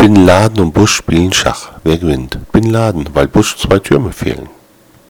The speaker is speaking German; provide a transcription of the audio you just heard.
Bin Laden und Bush spielen Schach. Wer gewinnt? Bin Laden, weil Bush zwei Türme fehlen.